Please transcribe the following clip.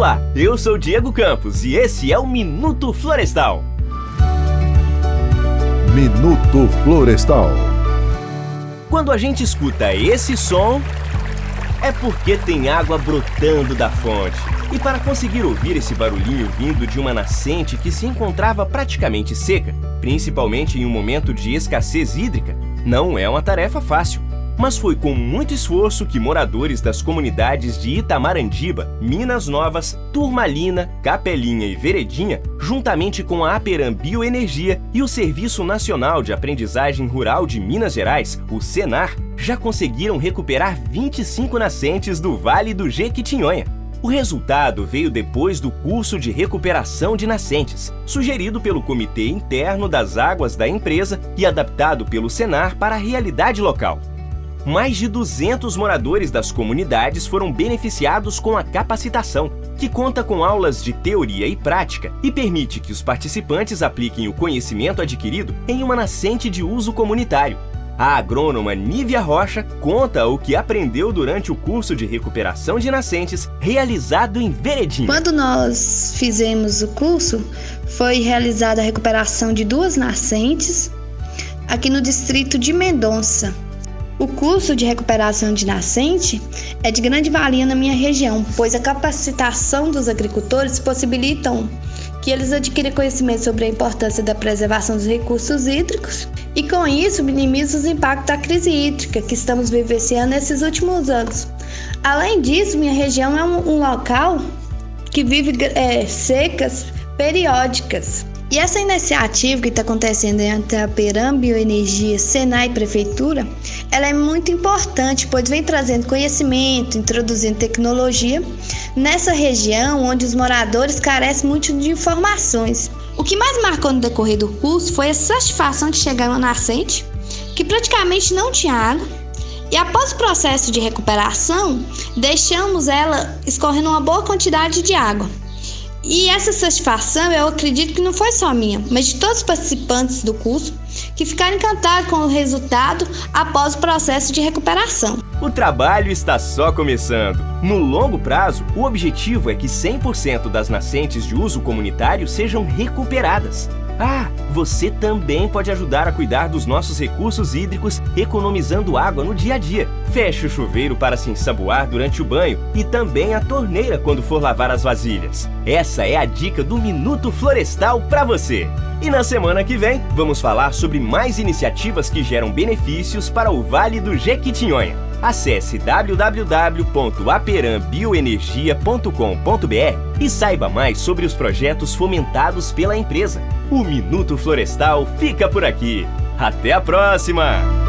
Olá, eu sou Diego Campos e esse é o Minuto Florestal. Minuto Florestal. Quando a gente escuta esse som, é porque tem água brotando da fonte. E para conseguir ouvir esse barulhinho vindo de uma nascente que se encontrava praticamente seca, principalmente em um momento de escassez hídrica, não é uma tarefa fácil. Mas foi com muito esforço que moradores das comunidades de Itamarandiba, Minas Novas, Turmalina, Capelinha e Veredinha, juntamente com a Aperam Bioenergia e o Serviço Nacional de Aprendizagem Rural de Minas Gerais, o Senar, já conseguiram recuperar 25 nascentes do Vale do Jequitinhonha. O resultado veio depois do curso de recuperação de nascentes, sugerido pelo Comitê Interno das Águas da empresa e adaptado pelo Senar para a realidade local mais de 200 moradores das comunidades foram beneficiados com a capacitação, que conta com aulas de teoria e prática e permite que os participantes apliquem o conhecimento adquirido em uma nascente de uso comunitário. A agrônoma Nívia Rocha conta o que aprendeu durante o curso de recuperação de nascentes realizado em Veredinho. Quando nós fizemos o curso, foi realizada a recuperação de duas nascentes aqui no distrito de Mendonça, o curso de recuperação de nascente é de grande valia na minha região, pois a capacitação dos agricultores possibilitam que eles adquirem conhecimento sobre a importância da preservação dos recursos hídricos e, com isso, minimiza os impactos da crise hídrica que estamos vivenciando nesses últimos anos. Além disso, minha região é um, um local que vive é, secas periódicas e essa iniciativa que está acontecendo entre a Peram Bioenergia, Senai e Prefeitura, ela é muito importante, pois vem trazendo conhecimento, introduzindo tecnologia nessa região onde os moradores carecem muito de informações. O que mais marcou no decorrer do curso foi a satisfação de chegar a uma nascente que praticamente não tinha água, e após o processo de recuperação, deixamos ela escorrendo uma boa quantidade de água. E essa satisfação eu acredito que não foi só minha, mas de todos os participantes do curso que ficaram encantados com o resultado após o processo de recuperação. O trabalho está só começando. No longo prazo, o objetivo é que 100% das nascentes de uso comunitário sejam recuperadas. Ah, você também pode ajudar a cuidar dos nossos recursos hídricos economizando água no dia a dia. Feche o chuveiro para se ensaboar durante o banho e também a torneira quando for lavar as vasilhas. Essa é a dica do Minuto Florestal para você. E na semana que vem, vamos falar sobre mais iniciativas que geram benefícios para o Vale do Jequitinhonha. Acesse www.aperambioenergia.com.br e saiba mais sobre os projetos fomentados pela empresa. O Minuto Florestal fica por aqui. Até a próxima!